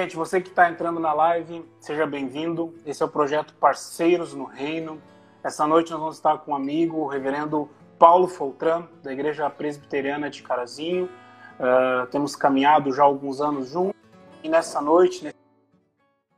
Gente, você que está entrando na live, seja bem-vindo. Esse é o projeto Parceiros no Reino. Essa noite nós vamos estar com um amigo, o reverendo Paulo Foltran, da Igreja Presbiteriana de Carazinho. Uh, temos caminhado já alguns anos juntos. E nessa noite,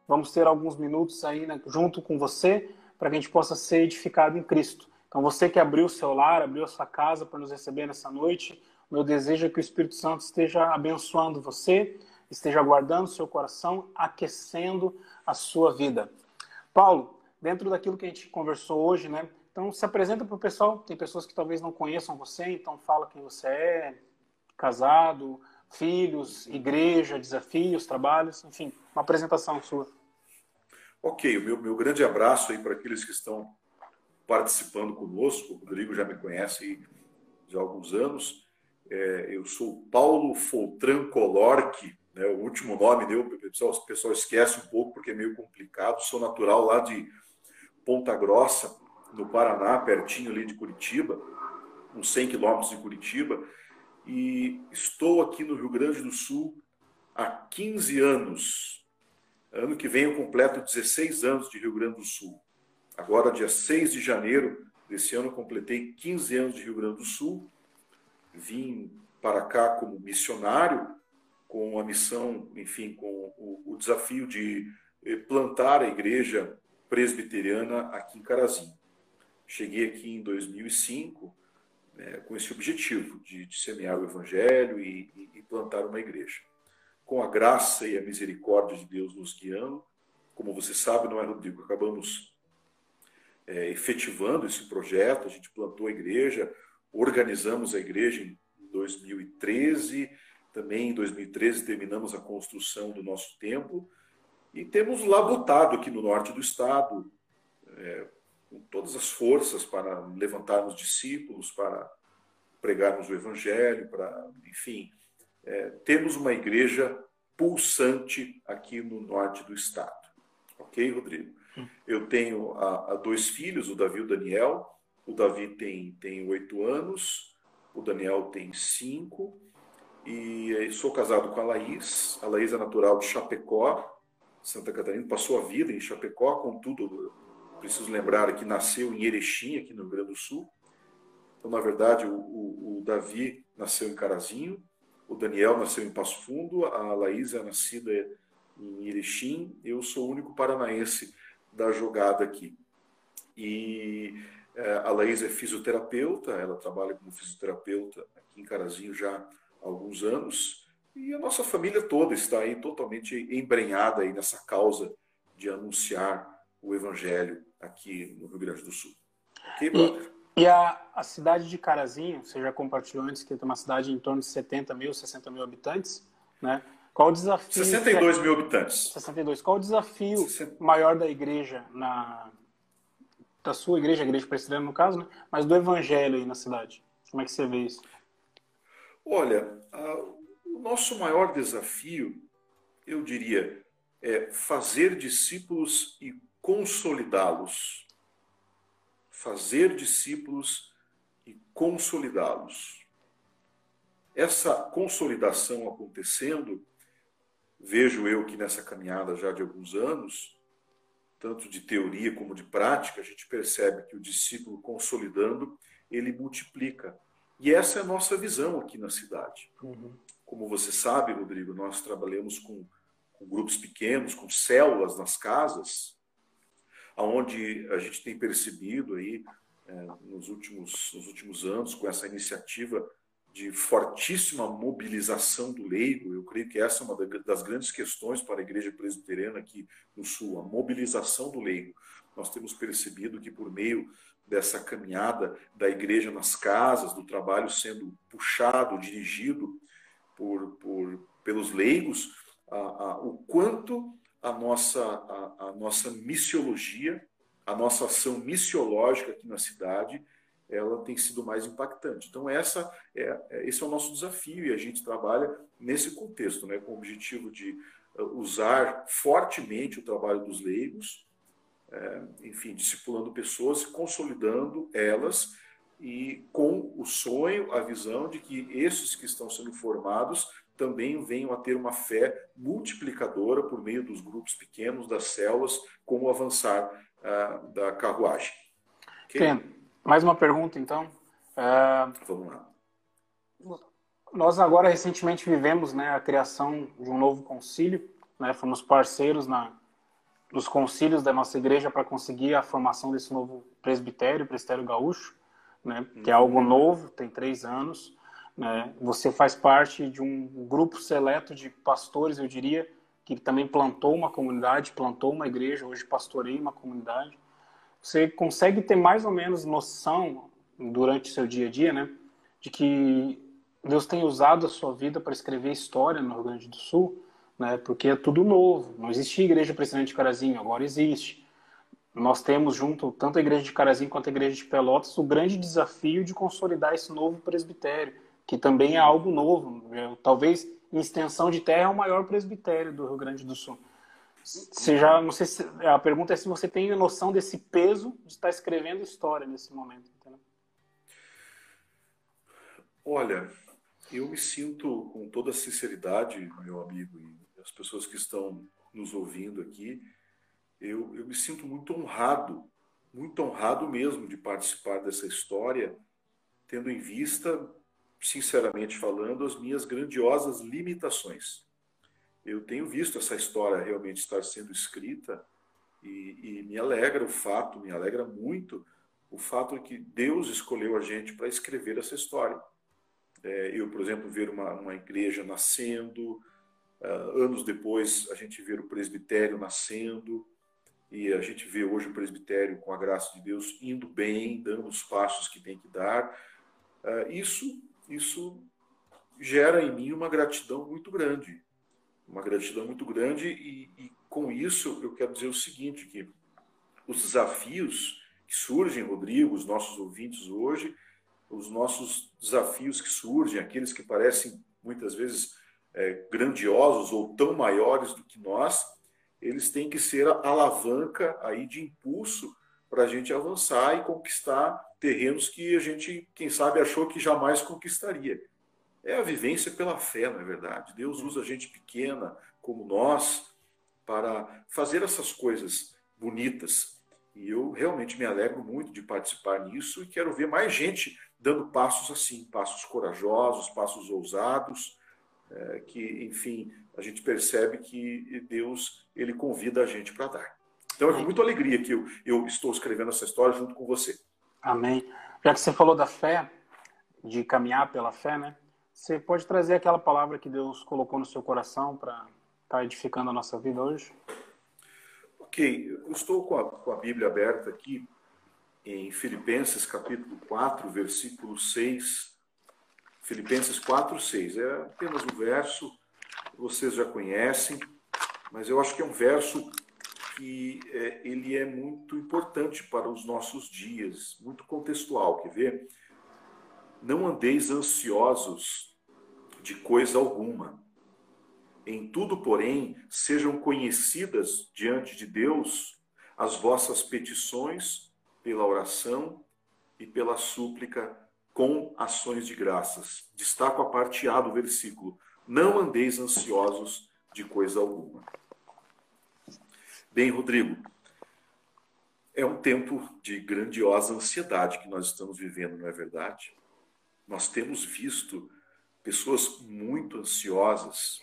vamos ter alguns minutos aí né, junto com você, para que a gente possa ser edificado em Cristo. Então, você que abriu o seu lar, abriu a sua casa para nos receber nessa noite, meu desejo é que o Espírito Santo esteja abençoando você, esteja guardando seu coração, aquecendo a sua vida. Paulo, dentro daquilo que a gente conversou hoje, né? Então se apresenta para o pessoal. Tem pessoas que talvez não conheçam você, então fala quem você é, casado, filhos, igreja, desafios, trabalhos, enfim, uma apresentação sua. Ok, o meu, meu grande abraço aí para aqueles que estão participando conosco. O Rodrigo já me conhece há alguns anos. É, eu sou Paulo Foltran Colorque, né, o último nome meu, o pessoal, o pessoal esquece um pouco porque é meio complicado. Sou natural lá de Ponta Grossa, no Paraná, pertinho ali de Curitiba, uns 100 quilômetros de Curitiba, e estou aqui no Rio Grande do Sul há 15 anos. Ano que vem eu completo 16 anos de Rio Grande do Sul. Agora, dia 6 de janeiro desse ano, completei 15 anos de Rio Grande do Sul. Vim para cá como missionário, com a missão, enfim, com o, o desafio de eh, plantar a igreja presbiteriana aqui em Carazinho. Cheguei aqui em 2005 né, com esse objetivo de, de, semear o evangelho e, e, e plantar uma igreja. Com a graça e a misericórdia de Deus nos guiando, como você sabe, não é, Rodrigo? Acabamos é, efetivando esse projeto, a gente plantou a igreja, organizamos a igreja em 2013, também em 2013 terminamos a construção do nosso templo e temos labutado aqui no norte do estado, é, com todas as forças para levantarmos discípulos, para pregarmos o evangelho, para, enfim, é, temos uma igreja pulsante aqui no norte do estado. Ok, Rodrigo? Eu tenho a, a dois filhos, o Davi e o Daniel. O Davi tem, tem oito anos, o Daniel tem cinco. E sou casado com a Laís. A Laís é natural de Chapecó, Santa Catarina, passou a vida em Chapecó, contudo, preciso lembrar que nasceu em Erechim, aqui no Rio Grande do Sul. Então, na verdade, o, o, o Davi nasceu em Carazinho, o Daniel nasceu em Passo Fundo, a Laís é nascida em Erechim, eu sou o único paranaense da jogada aqui. E é, a Laís é fisioterapeuta, ela trabalha como fisioterapeuta aqui em Carazinho já alguns anos, e a nossa família toda está aí totalmente embrenhada aí nessa causa de anunciar o evangelho aqui no Rio Grande do Sul. Ok, brother? E, e a, a cidade de Carazinho, você já compartilhou antes que é uma cidade em torno de 70 mil, 60 mil habitantes, né? Qual o desafio? 62 mil habitantes. 62. Qual o desafio 60... maior da igreja, na, da sua igreja, a igreja presbiteriana no caso, né? mas do evangelho aí na cidade? Como é que você vê isso? Olha, a, o nosso maior desafio, eu diria, é fazer discípulos e consolidá-los. Fazer discípulos e consolidá-los. Essa consolidação acontecendo, vejo eu que nessa caminhada já de alguns anos, tanto de teoria como de prática, a gente percebe que o discípulo consolidando, ele multiplica. E essa é a nossa visão aqui na cidade. Uhum. Como você sabe, Rodrigo, nós trabalhamos com, com grupos pequenos, com células nas casas, aonde a gente tem percebido aí é, nos, últimos, nos últimos anos com essa iniciativa de fortíssima mobilização do leigo. Eu creio que essa é uma das grandes questões para a igreja presbiteriana aqui no Sul, a mobilização do leigo. Nós temos percebido que por meio dessa caminhada da igreja nas casas, do trabalho sendo puxado, dirigido por, por pelos leigos, a, a, o quanto a nossa, a, a, nossa missiologia, a nossa ação missiológica aqui na cidade, ela tem sido mais impactante. Então, essa é, é, esse é o nosso desafio e a gente trabalha nesse contexto, né, com o objetivo de uh, usar fortemente o trabalho dos leigos, enfim, discipulando pessoas, consolidando elas e com o sonho, a visão de que esses que estão sendo formados também venham a ter uma fé multiplicadora por meio dos grupos pequenos, das células, com o avançar uh, da carruagem. Okay? Mais uma pergunta, então. Uh, Vamos lá. Nós agora recentemente vivemos né, a criação de um novo concílio, né, fomos parceiros na, nos concílios da nossa igreja para conseguir a formação desse novo presbitério, presbitério gaúcho, né, que é algo novo, tem três anos. Né? Você faz parte de um grupo seleto de pastores, eu diria, que também plantou uma comunidade, plantou uma igreja, hoje pastorei uma comunidade. Você consegue ter mais ou menos noção durante seu dia a dia, né, de que Deus tem usado a sua vida para escrever história no Rio Grande do Sul, né? Porque é tudo novo. Não existia igreja presidente de Carazinho, agora existe. Nós temos junto tanto a igreja de Carazinho quanto a igreja de Pelotas o grande desafio de consolidar esse novo presbitério, que também é algo novo. Talvez em extensão de terra é o maior presbitério do Rio Grande do Sul. Você já, não sei se, a pergunta é se você tem noção desse peso de estar escrevendo história nesse momento. Entendeu? Olha, eu me sinto, com toda sinceridade, meu amigo, e as pessoas que estão nos ouvindo aqui, eu, eu me sinto muito honrado, muito honrado mesmo de participar dessa história, tendo em vista, sinceramente falando, as minhas grandiosas limitações. Eu tenho visto essa história realmente estar sendo escrita e, e me alegra o fato, me alegra muito o fato de que Deus escolheu a gente para escrever essa história. É, eu, por exemplo, ver uma, uma igreja nascendo, uh, anos depois a gente ver o presbitério nascendo, e a gente vê hoje o presbitério, com a graça de Deus, indo bem, dando os passos que tem que dar. Uh, isso, isso gera em mim uma gratidão muito grande. Uma gratidão muito grande, e, e com isso eu quero dizer o seguinte: que os desafios que surgem, Rodrigo, os nossos ouvintes hoje, os nossos desafios que surgem, aqueles que parecem muitas vezes é, grandiosos ou tão maiores do que nós, eles têm que ser a alavanca aí de impulso para a gente avançar e conquistar terrenos que a gente, quem sabe, achou que jamais conquistaria. É a vivência pela fé, não é verdade? Deus usa gente pequena como nós para fazer essas coisas bonitas. E eu realmente me alegro muito de participar nisso e quero ver mais gente dando passos assim, passos corajosos, passos ousados, é, que, enfim, a gente percebe que Deus ele convida a gente para dar. Então é com muita alegria que eu, eu estou escrevendo essa história junto com você. Amém. Já que você falou da fé, de caminhar pela fé, né? Você pode trazer aquela palavra que Deus colocou no seu coração para estar tá edificando a nossa vida hoje? Ok, eu estou com a, com a Bíblia aberta aqui em Filipenses capítulo 4, versículo 6. Filipenses 4, 6. É apenas um verso vocês já conhecem, mas eu acho que é um verso que é, ele é muito importante para os nossos dias, muito contextual. Quer ver? Não andeis ansiosos de coisa alguma. Em tudo, porém, sejam conhecidas diante de Deus as vossas petições pela oração e pela súplica com ações de graças. Destaco a parte A do versículo: Não andeis ansiosos de coisa alguma. Bem, Rodrigo, é um tempo de grandiosa ansiedade que nós estamos vivendo, não é verdade? Nós temos visto pessoas muito ansiosas,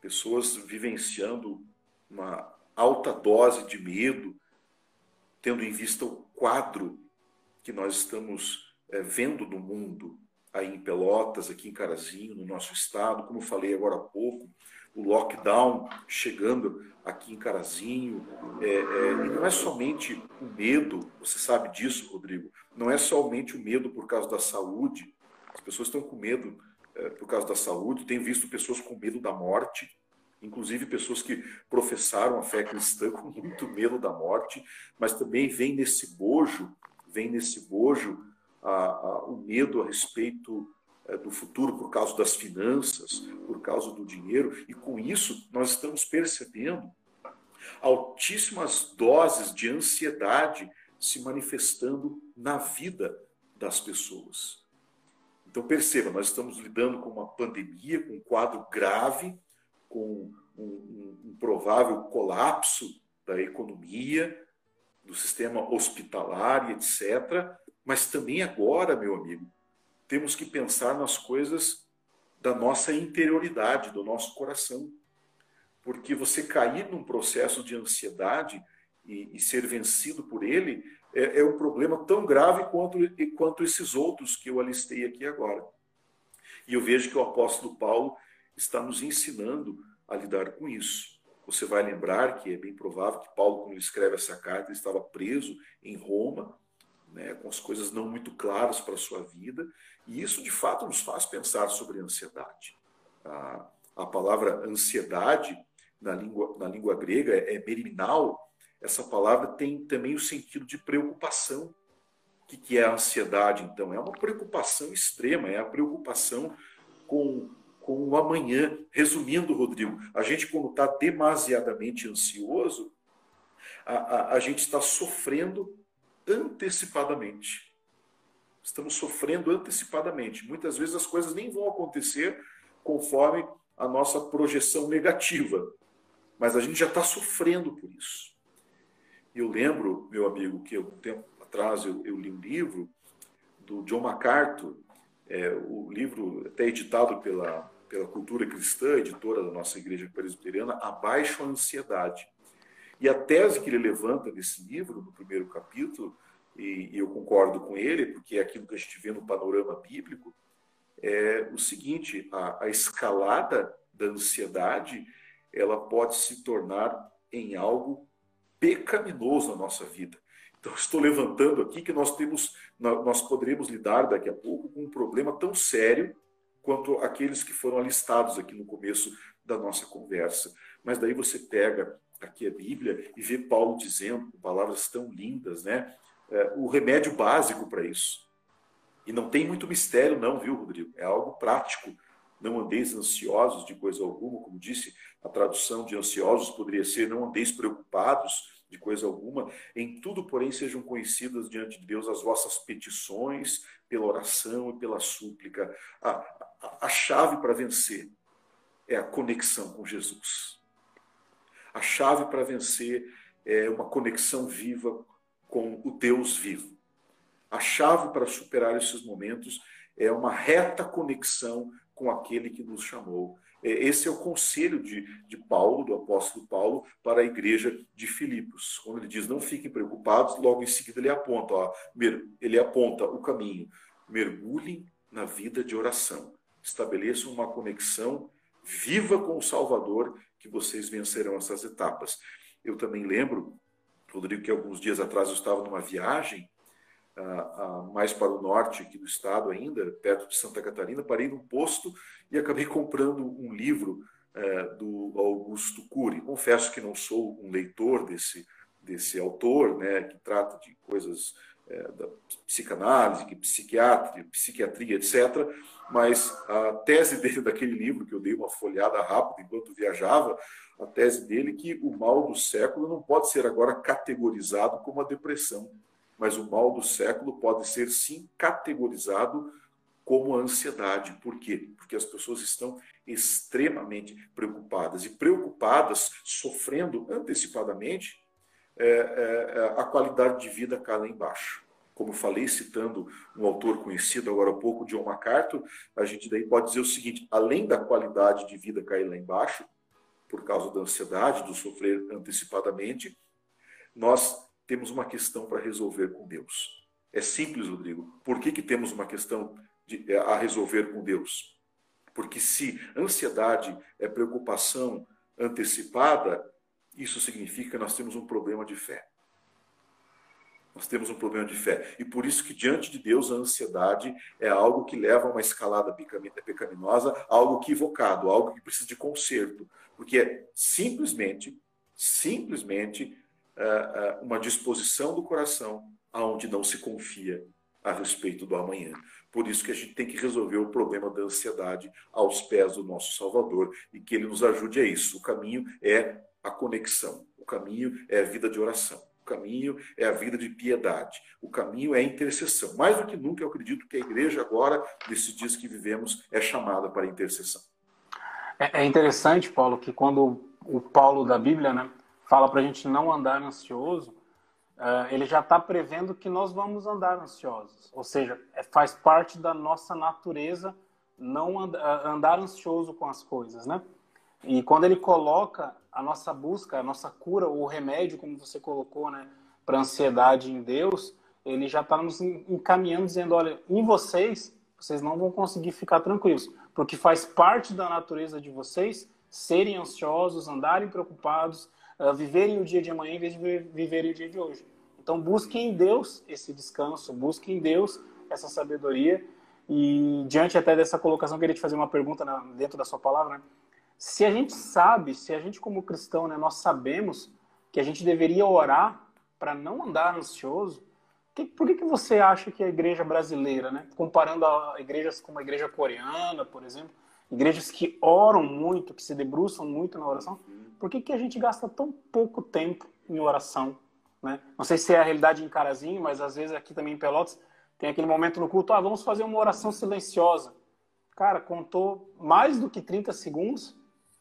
pessoas vivenciando uma alta dose de medo, tendo em vista o quadro que nós estamos é, vendo no mundo, aí em Pelotas, aqui em Carazinho, no nosso estado, como falei agora há pouco, o lockdown chegando aqui em Carazinho, é, é, e não é somente o medo, você sabe disso, Rodrigo, não é somente o medo por causa da saúde, as pessoas estão com medo é, por causa da saúde, tem visto pessoas com medo da morte, inclusive pessoas que professaram a fé cristã com muito medo da morte, mas também vem nesse bojo, vem nesse bojo a, a, o medo a respeito é, do futuro por causa das finanças, por causa do dinheiro, e com isso nós estamos percebendo altíssimas doses de ansiedade se manifestando na vida das pessoas. Então, perceba, nós estamos lidando com uma pandemia, com um quadro grave, com um, um, um provável colapso da economia, do sistema hospitalar e etc. Mas também agora, meu amigo, temos que pensar nas coisas da nossa interioridade, do nosso coração. Porque você cair num processo de ansiedade e, e ser vencido por ele é, é, um problema tão grave quanto, quanto esses outros que eu alistei aqui agora. E eu vejo que o apóstolo Paulo está nos ensinando a lidar com isso. Você vai lembrar que é bem provável que Paulo, quando escreve essa carta, estava preso em Roma, né, com as coisas não muito claras para a sua vida, e isso de fato nos faz pensar sobre ansiedade. A, a palavra ansiedade na língua, na língua grega é meriminal, essa palavra tem também o sentido de preocupação. O que é a ansiedade, então? É uma preocupação extrema, é a preocupação com, com o amanhã. Resumindo, Rodrigo, a gente, quando está demasiadamente ansioso, a, a, a gente está sofrendo antecipadamente. Estamos sofrendo antecipadamente. Muitas vezes as coisas nem vão acontecer conforme a nossa projeção negativa, mas a gente já está sofrendo por isso. Eu lembro, meu amigo, que um tempo atrás eu, eu li um livro do John MacArthur, é, o livro até editado pela, pela Cultura Cristã, editora da nossa igreja presbiteriana, Abaixo a Ansiedade. E a tese que ele levanta nesse livro, no primeiro capítulo, e, eu concordo com ele, porque é aquilo que a gente vê no panorama bíblico, é o seguinte: a, a escalada da ansiedade ela pode se tornar em algo pecaminoso na nossa vida. Então, estou levantando aqui que nós temos, nós poderemos lidar daqui a pouco com um problema tão sério quanto aqueles que foram alistados aqui no começo da nossa conversa. Mas daí você pega aqui a Bíblia e vê Paulo dizendo, palavras tão lindas, né? É, o remédio básico para isso. E não tem muito mistério, não, viu, Rodrigo? É algo prático. Não andeis ansiosos de coisa alguma, como disse, a tradução de ansiosos poderia ser não andeis preocupados, de coisa alguma. Em tudo, porém, sejam conhecidas diante de Deus as vossas petições pela oração e pela súplica. A, a, a chave para vencer é a conexão com Jesus. A chave para vencer é uma conexão viva com o Deus vivo. A chave para superar esses momentos é uma reta conexão com aquele que nos chamou. É, esse é o conselho de, de Paulo, do apóstolo Paulo, para a igreja de Filipos. Quando ele diz, não fiquem preocupados, logo em seguida ele aponta, ó, ele aponta o caminho. Mergulhem na vida de oração. Estabeleçam uma conexão viva com o Salvador, que vocês vencerão essas etapas. Eu também lembro, Rodrigo, que alguns dias atrás eu estava numa viagem mais para o norte aqui do estado ainda, perto de Santa Catarina, parei num posto e acabei comprando um livro é, do Augusto Cury. Confesso que não sou um leitor desse, desse autor, né, que trata de coisas é, da psicanálise, psiquiatria, psiquiatria, etc. Mas a tese dele daquele livro, que eu dei uma folhada rápida enquanto viajava, a tese dele é que o mal do século não pode ser agora categorizado como a depressão mas o mal do século pode ser sim categorizado como ansiedade. Por quê? Porque as pessoas estão extremamente preocupadas e preocupadas, sofrendo antecipadamente, é, é, a qualidade de vida cai lá embaixo. Como falei, citando um autor conhecido agora há pouco, John MacArthur, a gente daí pode dizer o seguinte: além da qualidade de vida cair lá embaixo, por causa da ansiedade, do sofrer antecipadamente, nós temos uma questão para resolver com Deus. É simples, Rodrigo. Por que, que temos uma questão de, é, a resolver com Deus? Porque se ansiedade é preocupação antecipada, isso significa que nós temos um problema de fé. Nós temos um problema de fé. E por isso que diante de Deus a ansiedade é algo que leva a uma escalada pecaminosa, algo equivocado, algo que precisa de conserto. Porque é simplesmente, simplesmente é, é, uma disposição do coração aonde não se confia a respeito do amanhã. Por isso que a gente tem que resolver o problema da ansiedade aos pés do nosso Salvador e que ele nos ajude a isso. O caminho é a conexão, o caminho é a vida de oração. O caminho é a vida de piedade. O caminho é a intercessão. Mais do que nunca, eu acredito que a igreja agora, nesses dias que vivemos, é chamada para a intercessão. É, é interessante, Paulo, que quando o Paulo da Bíblia né, fala para a gente não andar ansioso, uh, ele já está prevendo que nós vamos andar ansiosos. Ou seja, é, faz parte da nossa natureza não and, andar ansioso com as coisas, né? E quando ele coloca a nossa busca, a nossa cura, o remédio, como você colocou, né, para ansiedade em Deus, ele já está nos encaminhando, dizendo: olha, em vocês, vocês não vão conseguir ficar tranquilos, porque faz parte da natureza de vocês serem ansiosos, andarem preocupados, uh, viverem o dia de amanhã em vez de viverem o dia de hoje. Então, busquem em Deus esse descanso, busquem em Deus essa sabedoria. E diante até dessa colocação, queria te fazer uma pergunta dentro da sua palavra. Né? Se a gente sabe, se a gente como cristão, né, nós sabemos que a gente deveria orar para não andar ansioso, que, por que, que você acha que a igreja brasileira, né, comparando a igrejas como a igreja coreana, por exemplo, igrejas que oram muito, que se debruçam muito na oração, por que, que a gente gasta tão pouco tempo em oração? Né? Não sei se é a realidade em Carazinho, mas às vezes aqui também em Pelotas tem aquele momento no culto, ah, vamos fazer uma oração silenciosa. Cara, contou mais do que 30 segundos,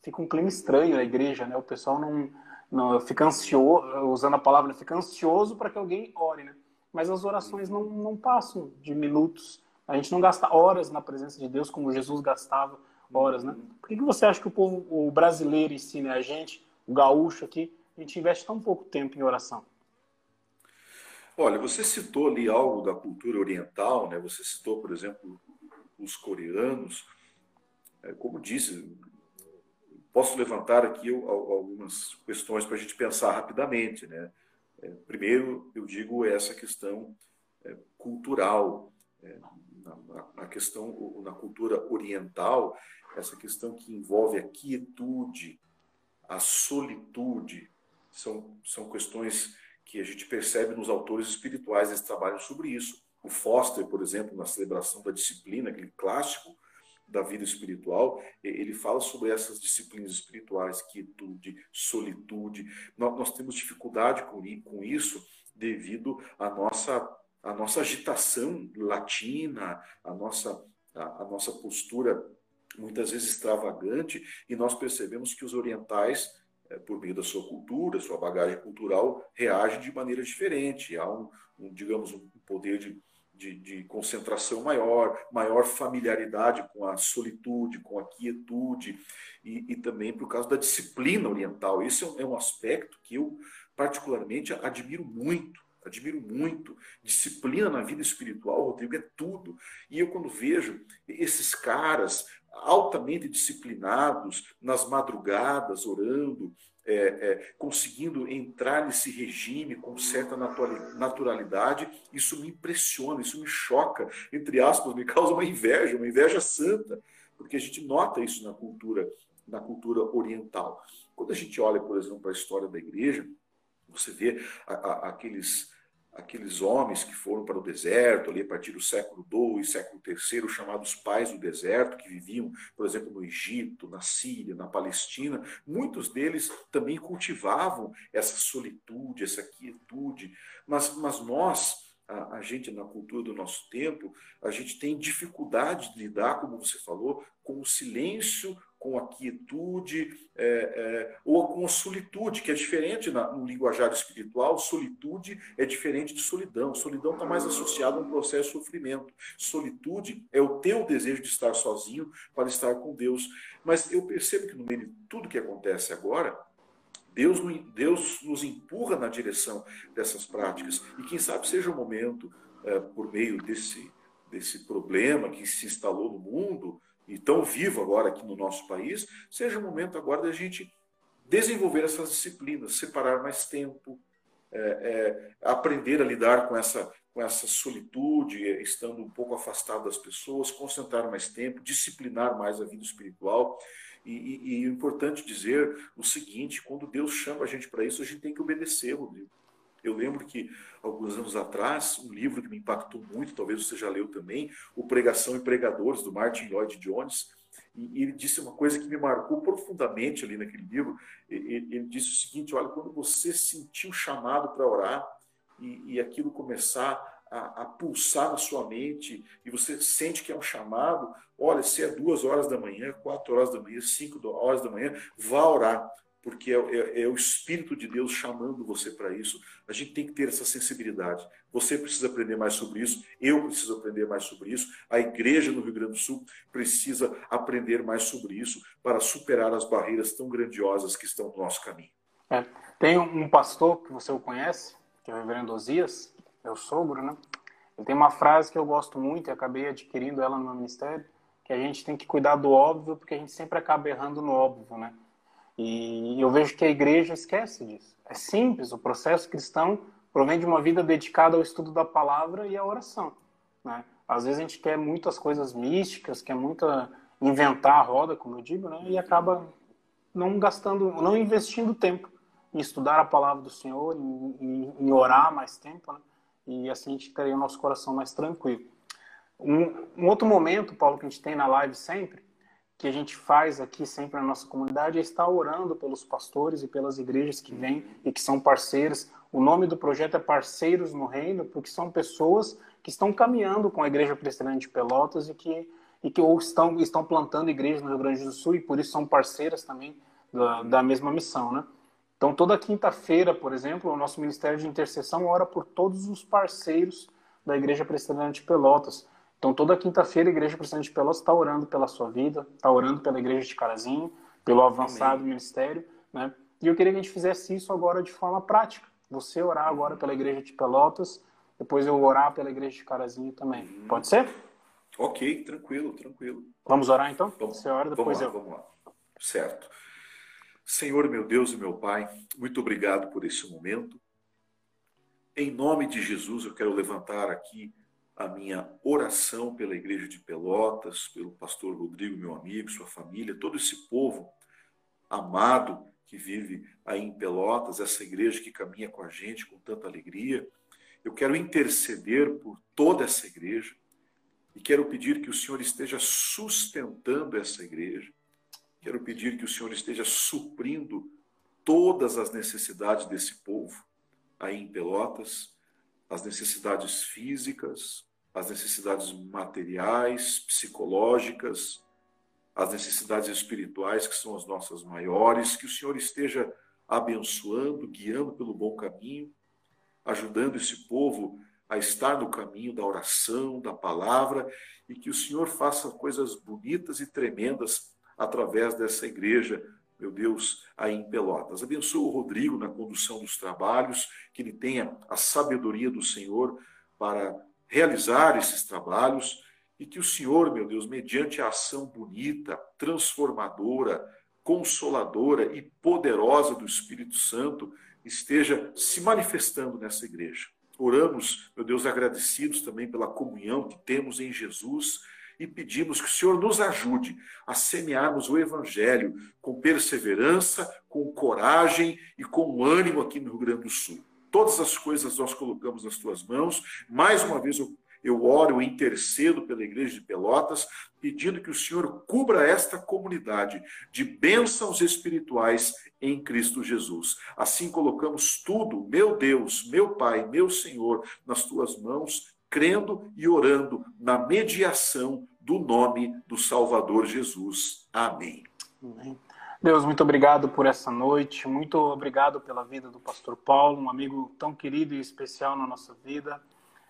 fica um clima estranho na igreja, né? O pessoal não, não fica ansioso, usando a palavra, fica ansioso para que alguém ore, né? Mas as orações não, não passam de minutos. A gente não gasta horas na presença de Deus como Jesus gastava horas, né? Por que, que você acha que o povo, o brasileiro ensina a gente, o gaúcho aqui, a gente investe tão pouco tempo em oração? Olha, você citou ali algo da cultura oriental, né? Você citou, por exemplo, os coreanos. É, como disse, posso levantar aqui algumas questões para a gente pensar rapidamente, né? É, primeiro, eu digo essa questão é, cultural, na, na, questão, na cultura oriental, essa questão que envolve a quietude, a solitude, são, são questões que a gente percebe nos autores espirituais, eles trabalham sobre isso. O Foster, por exemplo, na celebração da disciplina, aquele clássico da vida espiritual, ele fala sobre essas disciplinas espirituais, quietude, solitude. Nós, temos dificuldade com, isso devido à nossa, à nossa agitação latina, à nossa, à, nossa postura muitas vezes extravagante, e nós percebemos que os orientais é, por meio da sua cultura, sua bagagem cultural, reage de maneira diferente. Há um, um digamos, um poder de, de, de, concentração maior, maior familiaridade com a solitude, com a quietude, e, e também por causa da disciplina oriental. Esse é um, é um aspecto que eu particularmente admiro muito. Admiro muito. Disciplina na vida espiritual, Rodrigo, é tudo. E eu, quando vejo esses caras altamente disciplinados, nas madrugadas, orando, é, é, conseguindo entrar nesse regime com certa naturalidade, isso me impressiona, isso me choca, entre aspas, me causa uma inveja, uma inveja santa, porque a gente nota isso na cultura, na cultura oriental. Quando a gente olha, por exemplo, para a história da igreja, você vê a, a, aqueles aqueles homens que foram para o deserto, ali a partir do século II século III, chamados pais do deserto, que viviam, por exemplo, no Egito, na Síria, na Palestina, muitos deles também cultivavam essa solitude, essa quietude, mas, mas nós, a, a, gente na cultura do nosso tempo, a gente tem dificuldade de lidar, como você falou, com o silêncio com a quietude é, é, ou com a solitude, que é diferente na, no linguajar espiritual. Solitude é diferente de solidão. Solidão está mais associada a um processo de sofrimento. Solitude é o teu desejo de estar sozinho para estar com Deus. Mas eu percebo que no meio de tudo que acontece agora, Deus, Deus nos empurra na direção dessas práticas. E quem sabe seja o momento, é, por meio desse, desse problema que se instalou no mundo, e tão vivo agora aqui no nosso país, seja o momento agora da gente desenvolver essas disciplinas, separar mais tempo, é, é, aprender a lidar com essa, com essa solitude, estando um pouco afastado das pessoas, concentrar mais tempo, disciplinar mais a vida espiritual. E, e, e é importante dizer o seguinte: quando Deus chama a gente para isso, a gente tem que obedecer, Rodrigo. Eu lembro que, alguns anos atrás, um livro que me impactou muito, talvez você já leu também, O Pregação e Pregadores, do Martin Lloyd Jones, E ele disse uma coisa que me marcou profundamente ali naquele livro. Ele, disse o seguinte: olha, quando você sentir o chamado para orar e, e aquilo começar a, a, pulsar na sua mente e você sente que é um chamado, olha, se é duas horas da manhã, quatro horas da manhã, cinco horas da manhã, vá orar, porque é, é, é o Espírito de Deus chamando você para isso. A gente tem que ter essa sensibilidade. Você precisa aprender mais sobre isso, eu preciso aprender mais sobre isso, a igreja no Rio Grande do Sul precisa aprender mais sobre isso para superar as barreiras tão grandiosas que estão no nosso caminho. É. Tem um pastor que você o conhece, que é o reverendo Osias, meu sogro, né? Ele tem uma frase que eu gosto muito e acabei adquirindo ela no meu ministério, que a gente tem que cuidar do óbvio, porque a gente sempre acaba errando no óbvio, né? E eu vejo que a igreja esquece disso. É simples, o processo cristão provém de uma vida dedicada ao estudo da palavra e à oração, né? Às vezes a gente quer muitas coisas místicas, quer muito inventar a roda, como eu digo, né? E acaba não gastando, não investindo tempo em estudar a palavra do Senhor, em, em, em orar mais tempo, né? e assim a gente teria o nosso coração mais tranquilo. Um, um, outro momento, Paulo, que a gente tem na live sempre, que a gente faz aqui sempre na nossa comunidade, é estar orando pelos pastores e pelas igrejas que vêm e que são parceiros. O nome do projeto é Parceiros no Reino, porque são pessoas que estão caminhando com a Igreja Presbiteriana de Pelotas e que, e que ou estão, estão plantando igrejas no Rio Grande do Sul e por isso são parceiras também da, da mesma missão, né? Então, toda quinta-feira, por exemplo, o nosso Ministério de Intercessão ora por todos os parceiros da Igreja Presbiteriana de Pelotas. Então, toda quinta-feira, a Igreja Presbiteriana de Pelotas está orando pela sua vida, está orando pela Igreja de Carazinho, pelo avançado Amém. ministério, né? E eu queria que a gente fizesse isso agora de forma prática. Você orar agora pela Igreja de Pelotas, depois eu orar pela Igreja de Carazinho também. Hum. Pode ser? Ok, tranquilo, tranquilo. Vamos orar então? Vamos, Você ora, depois vamos lá, eu. Vamos lá. Certo. Senhor, meu Deus e meu Pai, muito obrigado por esse momento. Em nome de Jesus, eu quero levantar aqui a minha oração pela Igreja de Pelotas, pelo pastor Rodrigo, meu amigo, sua família, todo esse povo amado que vive aí em Pelotas, essa igreja que caminha com a gente com tanta alegria. Eu quero interceder por toda essa igreja e quero pedir que o Senhor esteja sustentando essa igreja, Quero pedir que o Senhor esteja suprindo todas as necessidades desse povo aí em Pelotas, as necessidades físicas, as necessidades materiais, psicológicas, as necessidades espirituais, que são as nossas maiores, que o Senhor esteja abençoando, guiando pelo bom caminho, ajudando esse povo a estar no caminho da oração, da palavra, e que o Senhor faça coisas bonitas e tremendas através dessa igreja, meu Deus, aí em Pelotas. Abençoa o Rodrigo na condução dos trabalhos, que ele tenha a sabedoria do Senhor para realizar esses trabalhos e que o Senhor, meu Deus, mediante a ação bonita, transformadora, consoladora e poderosa do Espírito Santo, esteja se manifestando nessa igreja. Oramos, meu Deus, agradecidos também pela comunhão que temos em Jesus e pedimos que o Senhor nos ajude a semearmos o Evangelho com perseverança, com coragem e com ânimo aqui no Rio Grande do Sul. Todas as coisas nós colocamos nas tuas mãos. Mais uma vez eu, eu oro e intercedo pela Igreja de Pelotas, pedindo que o Senhor cubra esta comunidade de bênçãos espirituais em Cristo Jesus. Assim colocamos tudo, meu Deus, meu Pai, meu Senhor, nas tuas mãos crendo e orando na mediação do nome do Salvador Jesus. Amém. Deus, muito obrigado por essa noite, muito obrigado pela vida do pastor Paulo, um amigo tão querido e especial na nossa vida.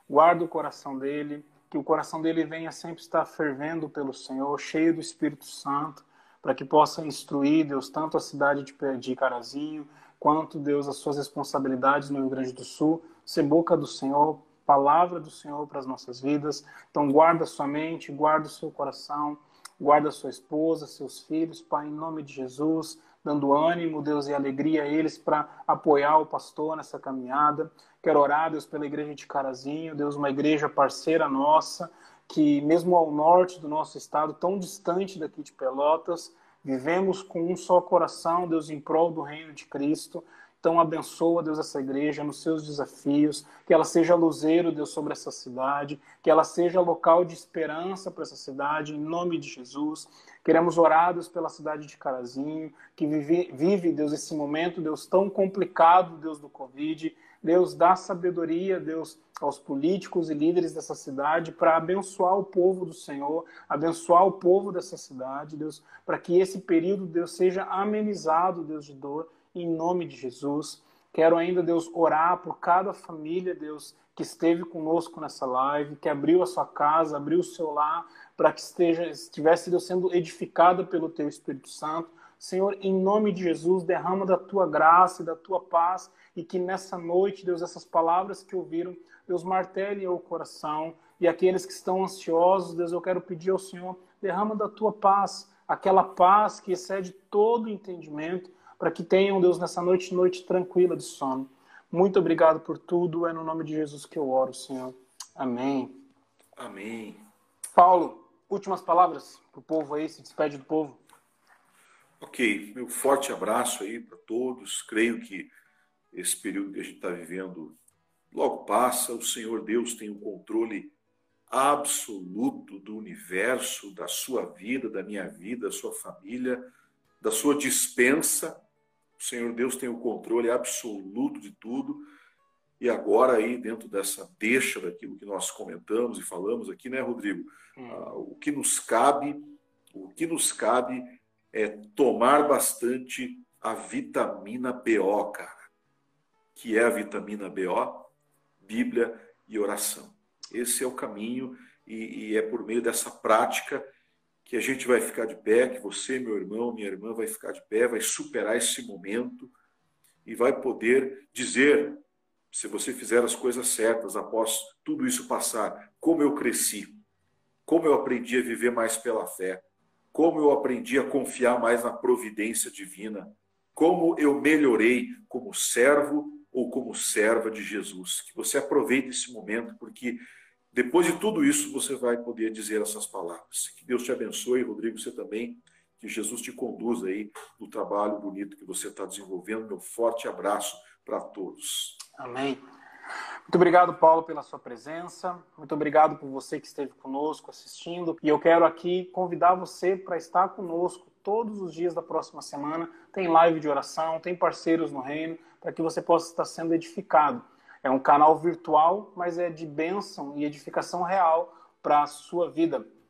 Guarda o coração dele, que o coração dele venha sempre estar fervendo pelo Senhor, cheio do Espírito Santo, para que possa instruir, Deus, tanto a cidade de Carazinho, quanto, Deus, as suas responsabilidades no Rio Grande do Sul, ser boca do Senhor, palavra do Senhor para as nossas vidas. Então, guarda sua mente, guarda o seu coração, guarda sua esposa, seus filhos, Pai, em nome de Jesus, dando ânimo, Deus, e alegria a eles para apoiar o pastor nessa caminhada. Quero orar, Deus, pela igreja de Carazinho, Deus, uma igreja parceira nossa, que mesmo ao norte do nosso estado, tão distante daqui de Pelotas, vivemos com um só coração, Deus, em prol do reino de Cristo Então, abençoa, Deus, essa igreja nos seus desafios, que ela seja luzeiro, Deus, sobre essa cidade, que ela seja local de esperança para essa cidade, em nome de Jesus. Queremos orar, Deus, pela cidade de Carazinho, que vive, vive, Deus, esse momento, Deus, tão complicado, Deus, do Covid. Deus, dá sabedoria, Deus, aos políticos e líderes dessa cidade para abençoar o povo do Senhor, abençoar o povo dessa cidade, Deus, para que esse período, Deus, seja amenizado, Deus, de dor em nome de Jesus. Quero ainda, Deus, orar por cada família, Deus, que esteve conosco nessa live, que abriu a sua casa, abriu o seu lar, para que esteja, estivesse, Deus, sendo edificada pelo Teu Espírito Santo. Senhor, em nome de Jesus, derrama da Tua graça e da Tua paz, e que nessa noite, Deus, essas palavras que ouviram, Deus, martele o coração, e aqueles que estão ansiosos, Deus, eu quero pedir ao Senhor, derrama da Tua paz, aquela paz que excede todo entendimento, para que tenham, Deus, nessa noite, noite tranquila de sono. Muito obrigado por tudo. É no nome de Jesus que eu oro, Senhor. Amém. Amém. Paulo, últimas palavras para o povo aí, se despede do povo. Ok, meu forte abraço aí para todos. Creio que esse período que a gente está vivendo logo passa. O Senhor Deus tem o um controle absoluto do universo, da sua vida, da minha vida, da sua família, da sua dispensa. O Senhor Deus tem o controle absoluto de tudo. E agora aí, dentro dessa deixa daquilo que nós comentamos e falamos aqui, né, Rodrigo? Hum. Ah, o que nos cabe, o que nos cabe é tomar bastante a vitamina BO, cara. Que é a vitamina BO? Bíblia e oração. Esse é o caminho e, e é por meio dessa prática que a gente vai ficar de pé, que você, meu irmão, minha irmã, vai ficar de pé, vai superar esse momento e vai poder dizer, se você fizer as coisas certas após tudo isso passar, como eu cresci, como eu aprendi a viver mais pela fé, como eu aprendi a confiar mais na providência divina, como eu melhorei como servo ou como serva de Jesus. Que você aproveite esse momento, porque depois de tudo isso, você vai poder dizer essas palavras. Que Deus te abençoe, Rodrigo, você também. Que Jesus te conduza aí no trabalho bonito que você está desenvolvendo. Meu forte abraço para todos. Amém. Muito obrigado, Paulo, pela sua presença. Muito obrigado por você que esteve conosco assistindo. E eu quero aqui convidar você para estar conosco todos os dias da próxima semana. Tem live de oração, tem parceiros no reino, para que você possa estar sendo edificado. É um canal virtual, mas é de bênção e edificação real para a sua vida.